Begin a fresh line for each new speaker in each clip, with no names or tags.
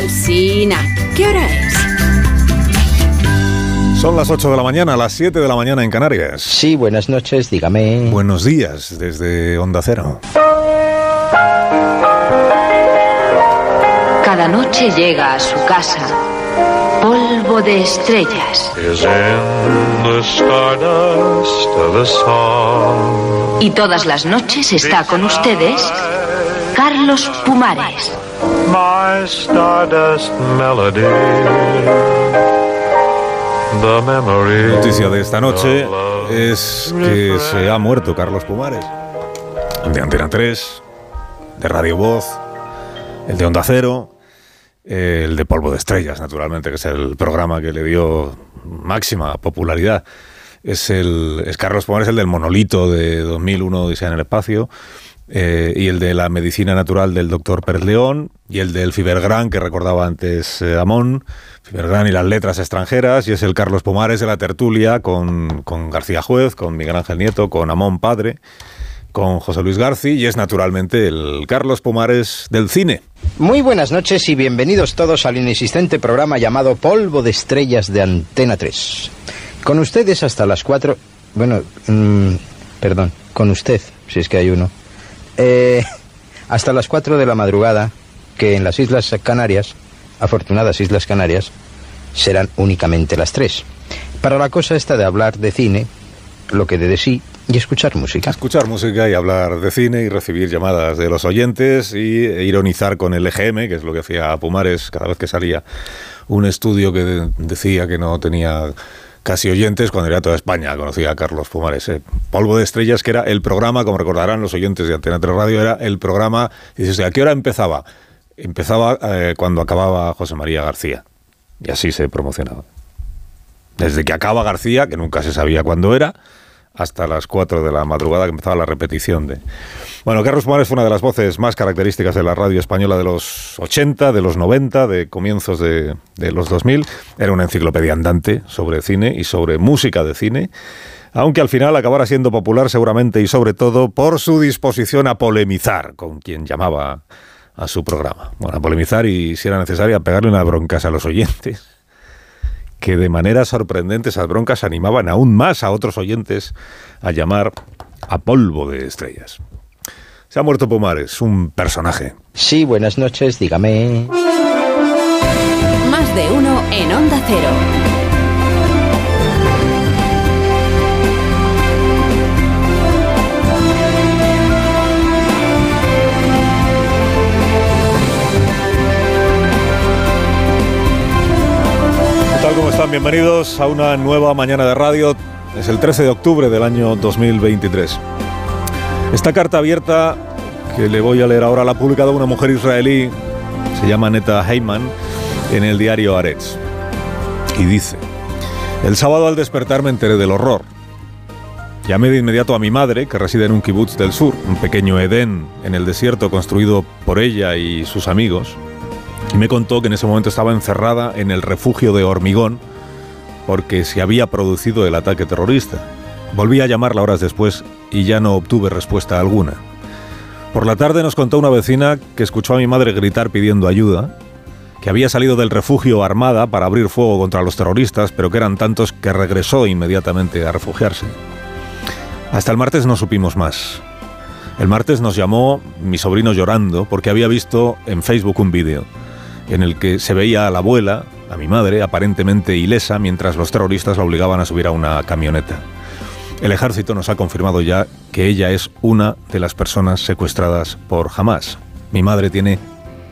Alsina, ¿qué hora es?
Son las 8 de la mañana, las 7 de la mañana en Canarias.
Sí, buenas noches, dígame.
Buenos días desde Onda Cero.
Cada noche llega a su casa polvo de estrellas. Y todas las noches está con ustedes Carlos Pumares.
La noticia de esta noche es que se ha muerto Carlos Pumares. El de Antena 3, de Radio Voz, el de Onda Cero, el de Polvo de Estrellas, naturalmente, que es el programa que le dio máxima popularidad. Es, el, es Carlos Pumares, el del monolito de 2001, Odisea en el Espacio, eh, y el de la medicina natural del doctor Pérez León, y el del Fibergran, que recordaba antes eh, Amón, Fibergran y las letras extranjeras, y es el Carlos Pumares de la tertulia con, con García Juez, con Miguel Ángel Nieto, con Amón Padre, con José Luis García, y es naturalmente el Carlos Pumares del cine.
Muy buenas noches y bienvenidos todos al inexistente programa llamado Polvo de Estrellas de Antena 3. Con ustedes hasta las 4... Bueno, mm, perdón, con usted, si es que hay uno. Eh, hasta las 4 de la madrugada, que en las Islas Canarias, afortunadas Islas Canarias, serán únicamente las 3. Para la cosa esta de hablar de cine, lo que de, de sí y escuchar música.
Escuchar música y hablar de cine y recibir llamadas de los oyentes y ironizar con el EGM, que es lo que hacía Pumares cada vez que salía un estudio que de decía que no tenía casi oyentes cuando era toda España conocía a Carlos Pumares. Eh. Polvo de Estrellas, que era el programa, como recordarán los oyentes de Antena 3 Radio, era el programa, dices, ¿a qué hora empezaba? Empezaba eh, cuando acababa José María García. Y así se promocionaba. Desde que acaba García, que nunca se sabía cuándo era, hasta las 4 de la madrugada que empezaba la repetición de... Bueno, Carlos Pumares fue una de las voces más características de la radio española de los 80, de los 90, de comienzos de, de los 2000. Era una enciclopedia andante sobre cine y sobre música de cine, aunque al final acabara siendo popular seguramente y sobre todo por su disposición a polemizar con quien llamaba a su programa. Bueno, a polemizar y, si era necesario, a pegarle una broncas a los oyentes que de manera sorprendente esas broncas animaban aún más a otros oyentes a llamar a polvo de estrellas. Se ha muerto Pumares, un personaje.
Sí, buenas noches, dígame.
Más de uno en Onda Cero.
Tal? ¿Cómo están? Bienvenidos a una nueva mañana de radio. Es el 13 de octubre del año 2023. Esta carta abierta que le voy a leer ahora la ha publicado una mujer israelí, se llama Neta Heyman, en el diario Aretz. Y dice, el sábado al despertar me enteré del horror. Llamé de inmediato a mi madre, que reside en un kibutz del sur, un pequeño Edén en el desierto construido por ella y sus amigos, y me contó que en ese momento estaba encerrada en el refugio de hormigón porque se había producido el ataque terrorista. Volví a llamarla horas después y ya no obtuve respuesta alguna. Por la tarde nos contó una vecina que escuchó a mi madre gritar pidiendo ayuda, que había salido del refugio armada para abrir fuego contra los terroristas, pero que eran tantos que regresó inmediatamente a refugiarse. Hasta el martes no supimos más. El martes nos llamó mi sobrino llorando porque había visto en Facebook un vídeo en el que se veía a la abuela, a mi madre, aparentemente ilesa, mientras los terroristas la obligaban a subir a una camioneta. El ejército nos ha confirmado ya que ella es una de las personas secuestradas por Hamas. Mi madre tiene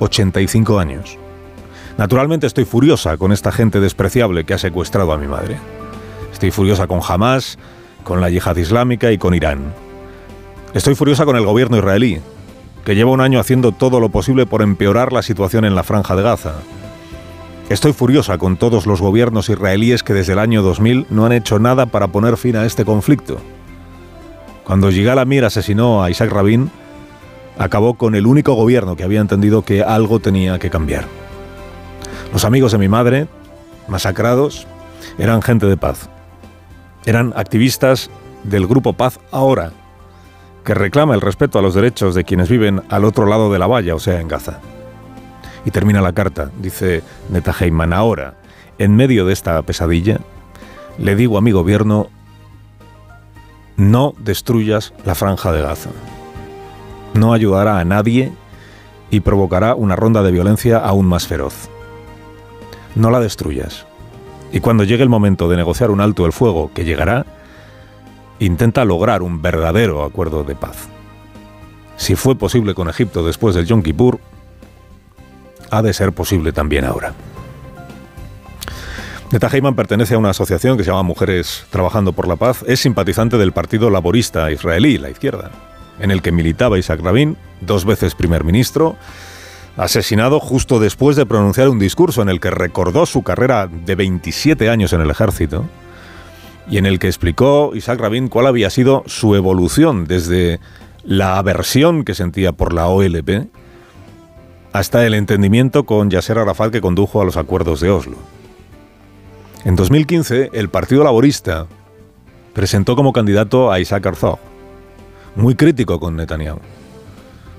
85 años. Naturalmente estoy furiosa con esta gente despreciable que ha secuestrado a mi madre. Estoy furiosa con Hamas, con la yihad islámica y con Irán. Estoy furiosa con el gobierno israelí, que lleva un año haciendo todo lo posible por empeorar la situación en la franja de Gaza. Estoy furiosa con todos los gobiernos israelíes que desde el año 2000 no han hecho nada para poner fin a este conflicto. Cuando Yigal Amir asesinó a Isaac Rabin, acabó con el único gobierno que había entendido que algo tenía que cambiar. Los amigos de mi madre, masacrados, eran gente de paz. Eran activistas del grupo Paz Ahora, que reclama el respeto a los derechos de quienes viven al otro lado de la valla, o sea, en Gaza. Y termina la carta, dice Netajeiman, ahora, en medio de esta pesadilla, le digo a mi gobierno, no destruyas la franja de Gaza. No ayudará a nadie y provocará una ronda de violencia aún más feroz. No la destruyas. Y cuando llegue el momento de negociar un alto el fuego, que llegará, intenta lograr un verdadero acuerdo de paz. Si fue posible con Egipto después del Yom Kippur, ha de ser posible también ahora. Neta Heyman pertenece a una asociación que se llama Mujeres Trabajando por la Paz. Es simpatizante del Partido Laborista Israelí, la izquierda, en el que militaba Isaac Rabin, dos veces primer ministro, asesinado justo después de pronunciar un discurso en el que recordó su carrera de 27 años en el ejército y en el que explicó Isaac Rabin cuál había sido su evolución desde la aversión que sentía por la OLP hasta el entendimiento con Yasser Arafat que condujo a los acuerdos de Oslo. En 2015, el Partido Laborista presentó como candidato a Isaac Herzog, muy crítico con Netanyahu,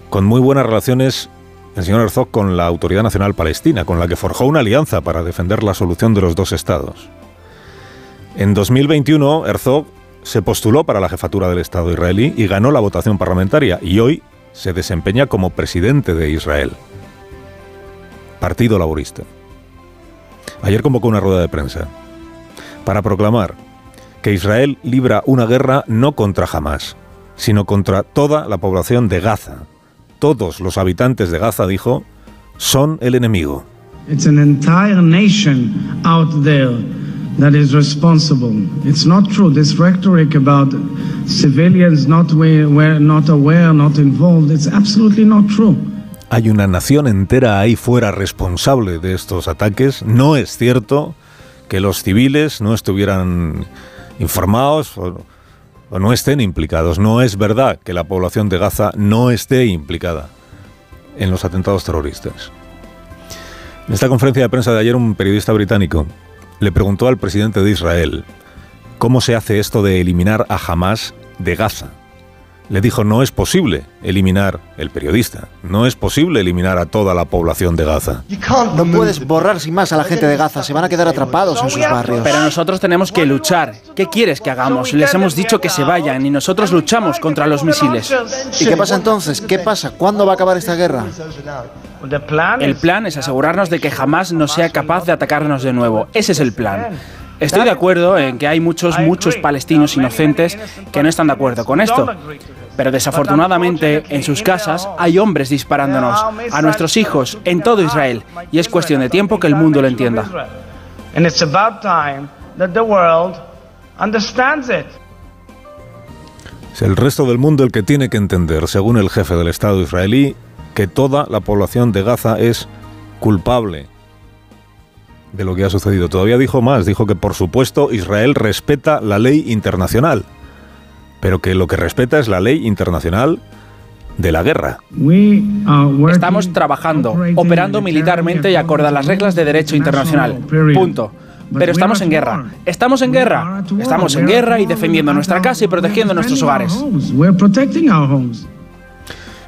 con muy buenas relaciones el señor Herzog con la Autoridad Nacional Palestina, con la que forjó una alianza para defender la solución de los dos estados. En 2021, Herzog se postuló para la jefatura del Estado israelí y ganó la votación parlamentaria y hoy se desempeña como presidente de Israel. Partido Laborista. Ayer convocó una rueda de prensa para proclamar que Israel libra una guerra no contra Hamas, sino contra toda la población de Gaza. Todos los habitantes de Gaza, dijo, son el enemigo.
That is responsible. It's not true. This rhetoric about civilians not, aware, not aware, not involved, it's absolutely not true.
Hay una nación entera ahí fuera responsable de estos ataques. No es cierto que los civiles no estuvieran informados o, o no estén implicados. No es verdad que la población de Gaza no esté implicada en los atentados terroristas. En esta conferencia de prensa de ayer un periodista británico le preguntó al presidente de Israel cómo se hace esto de eliminar a Hamas de Gaza. Le dijo, no es posible eliminar, el periodista, no es posible eliminar a toda la población de Gaza.
No puedes borrar sin más a la gente de Gaza, se van a quedar atrapados en sus barrios.
Pero nosotros tenemos que luchar. ¿Qué quieres que hagamos? Les hemos dicho que se vayan y nosotros luchamos contra los misiles.
¿Y qué pasa entonces? ¿Qué pasa? ¿Cuándo va a acabar esta guerra?
El plan es asegurarnos de que jamás no sea capaz de atacarnos de nuevo. Ese es el plan. Estoy de acuerdo en que hay muchos, muchos palestinos inocentes que no están de acuerdo con esto. Pero desafortunadamente en sus casas hay hombres disparándonos a nuestros hijos en todo Israel. y es cuestión de tiempo que el mundo lo entienda.
Es el resto del mundo el que tiene que entender, según el jefe del Estado israelí, que toda la población de Gaza es culpable de lo que ha sucedido. Todavía dijo más, dijo que por supuesto Israel respeta la ley internacional, pero que lo que respeta es la ley internacional de la guerra.
Estamos trabajando, operando militarmente y acorde a las reglas de derecho internacional. Punto. Pero estamos en guerra. Estamos en guerra. Estamos en guerra y defendiendo nuestra casa y protegiendo nuestros hogares.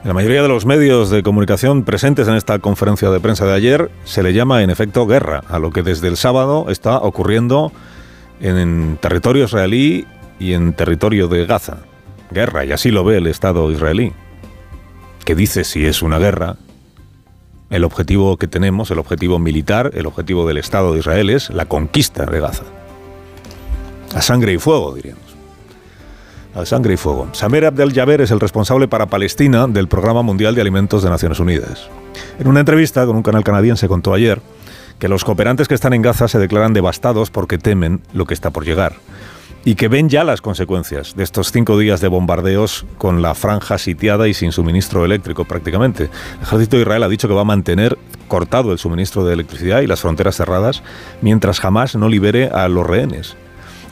La mayoría de los medios de comunicación presentes en esta conferencia de prensa de ayer se le llama en efecto guerra a lo que desde el sábado está ocurriendo en territorio israelí y en territorio de Gaza. Guerra, y así lo ve el Estado israelí, que dice si es una guerra, el objetivo que tenemos, el objetivo militar, el objetivo del Estado de Israel es la conquista de Gaza. A sangre y fuego, diríamos a sangre y fuego. Samer Abdel Jaber es el responsable para Palestina del Programa Mundial de Alimentos de Naciones Unidas. En una entrevista con un canal canadiense contó ayer que los cooperantes que están en Gaza se declaran devastados porque temen lo que está por llegar y que ven ya las consecuencias de estos cinco días de bombardeos con la franja sitiada y sin suministro eléctrico prácticamente. El ejército de Israel ha dicho que va a mantener cortado el suministro de electricidad y las fronteras cerradas mientras jamás no libere a los rehenes.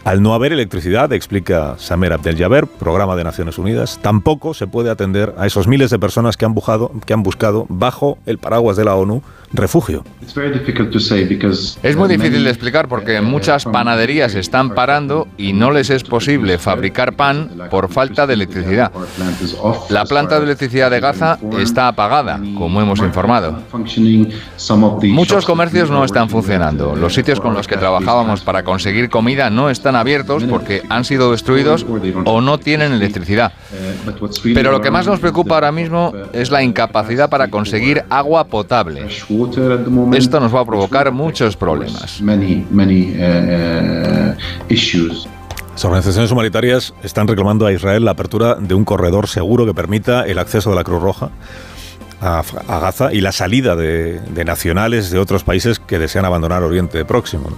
Al no haber electricidad, explica Samer Abdel programa de Naciones Unidas, tampoco se puede atender a esos miles de personas que han buscado bajo el paraguas de la ONU refugio.
Es muy difícil de explicar porque muchas panaderías están parando y no les es posible fabricar pan por falta de electricidad. La planta de electricidad de Gaza está apagada, como hemos informado. Muchos comercios no están funcionando. Los sitios con los que trabajábamos para conseguir comida no están abiertos porque han sido destruidos o no tienen electricidad. Pero lo que más nos preocupa ahora mismo es la incapacidad para conseguir agua potable. Esto nos va a provocar muchos problemas.
Las organizaciones humanitarias están reclamando a Israel la apertura de un corredor seguro que permita el acceso de la Cruz Roja a, Gaza y la salida de, nacionales de otros países que desean abandonar Oriente Próximo.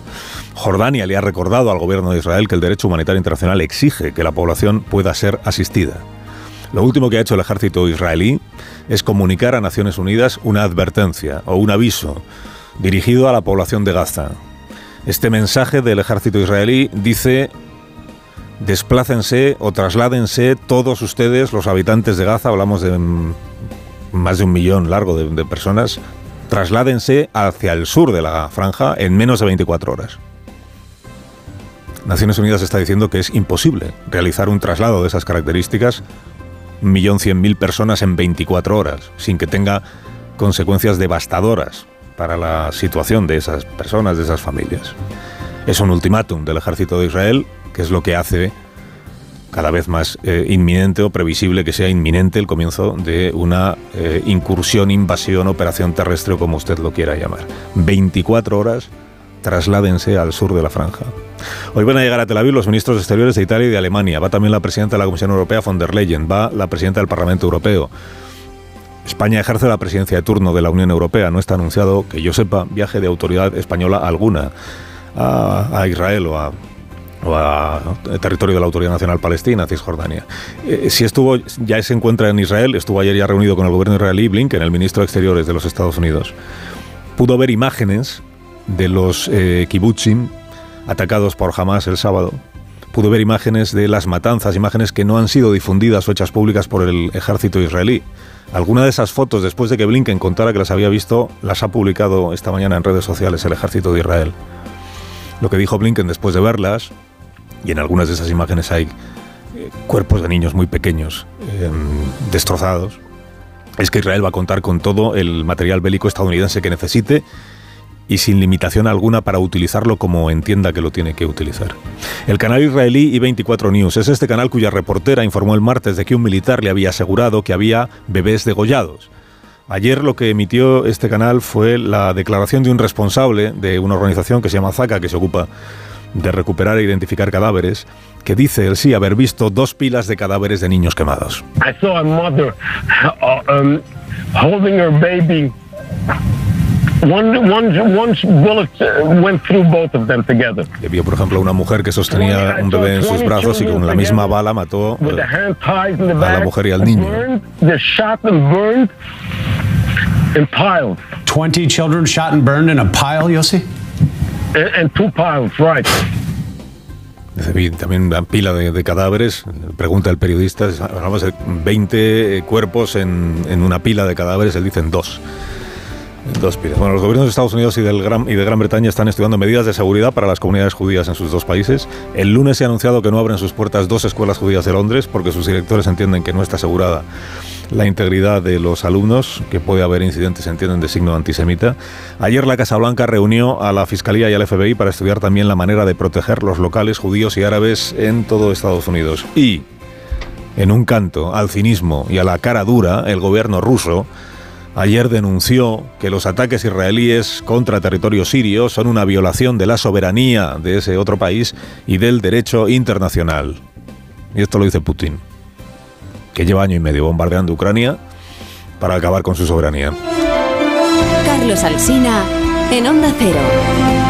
Jordania le ha recordado al gobierno de Israel que el derecho humanitario internacional exige que la población pueda ser asistida. Lo último que ha hecho el ejército israelí es comunicar a Naciones Unidas una advertencia o un aviso dirigido a la población de Gaza. Este mensaje del ejército israelí dice Desplácense o trasládense todos ustedes, los habitantes de Gaza, hablamos de más de un millón largo de, de, personas, trasládense hacia el sur de la franja en menos de 24 horas. Naciones Unidas está diciendo que es imposible realizar un traslado de esas características, un millón cien mil personas en 24 horas, sin que tenga consecuencias devastadoras para la situación de esas personas, de esas familias. Es un ultimátum del ejército de Israel que es lo que hace cada vez más eh, inminente o previsible que sea inminente el comienzo de una eh, incursión, invasión, operación terrestre o como usted lo quiera llamar. 24 horas, trasládense al sur de la franja. Hoy van a llegar a Tel Aviv los ministros exteriores de Italia y de Alemania. Va también la presidenta de la Comisión Europea, von der Leyen. Va la presidenta del Parlamento Europeo. España ejerce la presidencia de turno de la Unión Europea. No está anunciado, que yo sepa, viaje de autoridad española alguna a Israel o a o a territorio de la Autoridad Nacional Palestina, Cisjordania. Eh, si estuvo, ya se encuentra en Israel, estuvo ayer ya reunido con el gobierno israelí, Blinken, el ministro de Exteriores de los Estados Unidos. Pudo ver imágenes de los eh, kibbutzim atacados por Hamas el sábado. Pudo ver imágenes de las matanzas, imágenes que no han sido difundidas o hechas públicas por el ejército israelí. Alguna de esas fotos, después de que Blinken contara que las había visto, las ha publicado esta mañana en redes sociales el ejército de Israel. Lo que dijo Blinken después de verlas y en algunas de esas imágenes hay eh, cuerpos de niños muy pequeños em, destrozados, es que Israel va a contar con todo el material bélico estadounidense que necesite y sin limitación alguna para utilizarlo como entienda que lo tiene que utilizar. El canal israelí I24 News es este canal cuya reportera informó el martes de que un militar le había asegurado que había bebés degollados. Ayer lo que emitió este canal fue la declaración de un responsable de una organización que se llama Zaka, que se ocupa de recuperar e identificar cadáveres, que dice el sí haber visto dos pilas de cadáveres de niños quemados. I saw a mother uh, um, holding her baby. One, one, one bullet uh, went through both of them together. Vio, por ejemplo, una mujer que sostenía un bebé en sus brazos y con la misma bala mató uh, a la mujer y al niño. In piles. 20 children shot and burned in a pile, Yossi? And two piles, right. También una pila de, cadáveres, pregunta el periodista, hablamos de 20 cuerpos en, en una pila de cadáveres, él dicen dos. Dos. Bueno, los gobiernos de Estados Unidos y, y de Gran Bretaña están estudiando medidas de seguridad para las comunidades judías en sus dos países. El lunes se ha anunciado que no abren sus puertas dos escuelas judías de Londres porque sus directores entienden que no está asegurada la integridad de los alumnos, que puede haber incidentes, entienden, de signo antisemita. Ayer la Casa Blanca reunió a la Fiscalía y al FBI para estudiar también la manera de proteger los locales judíos y árabes en todo Estados Unidos. Y, en un canto al cinismo y a la cara dura, el gobierno ruso ayer denunció que los ataques israelíes contra territorio sirio son una violación de la soberanía de ese otro país y del derecho internacional. Y esto lo dice Putin que lleva año y medio bombardeando Ucrania para acabar con su soberanía.
Carlos Alsina en Onda Cero.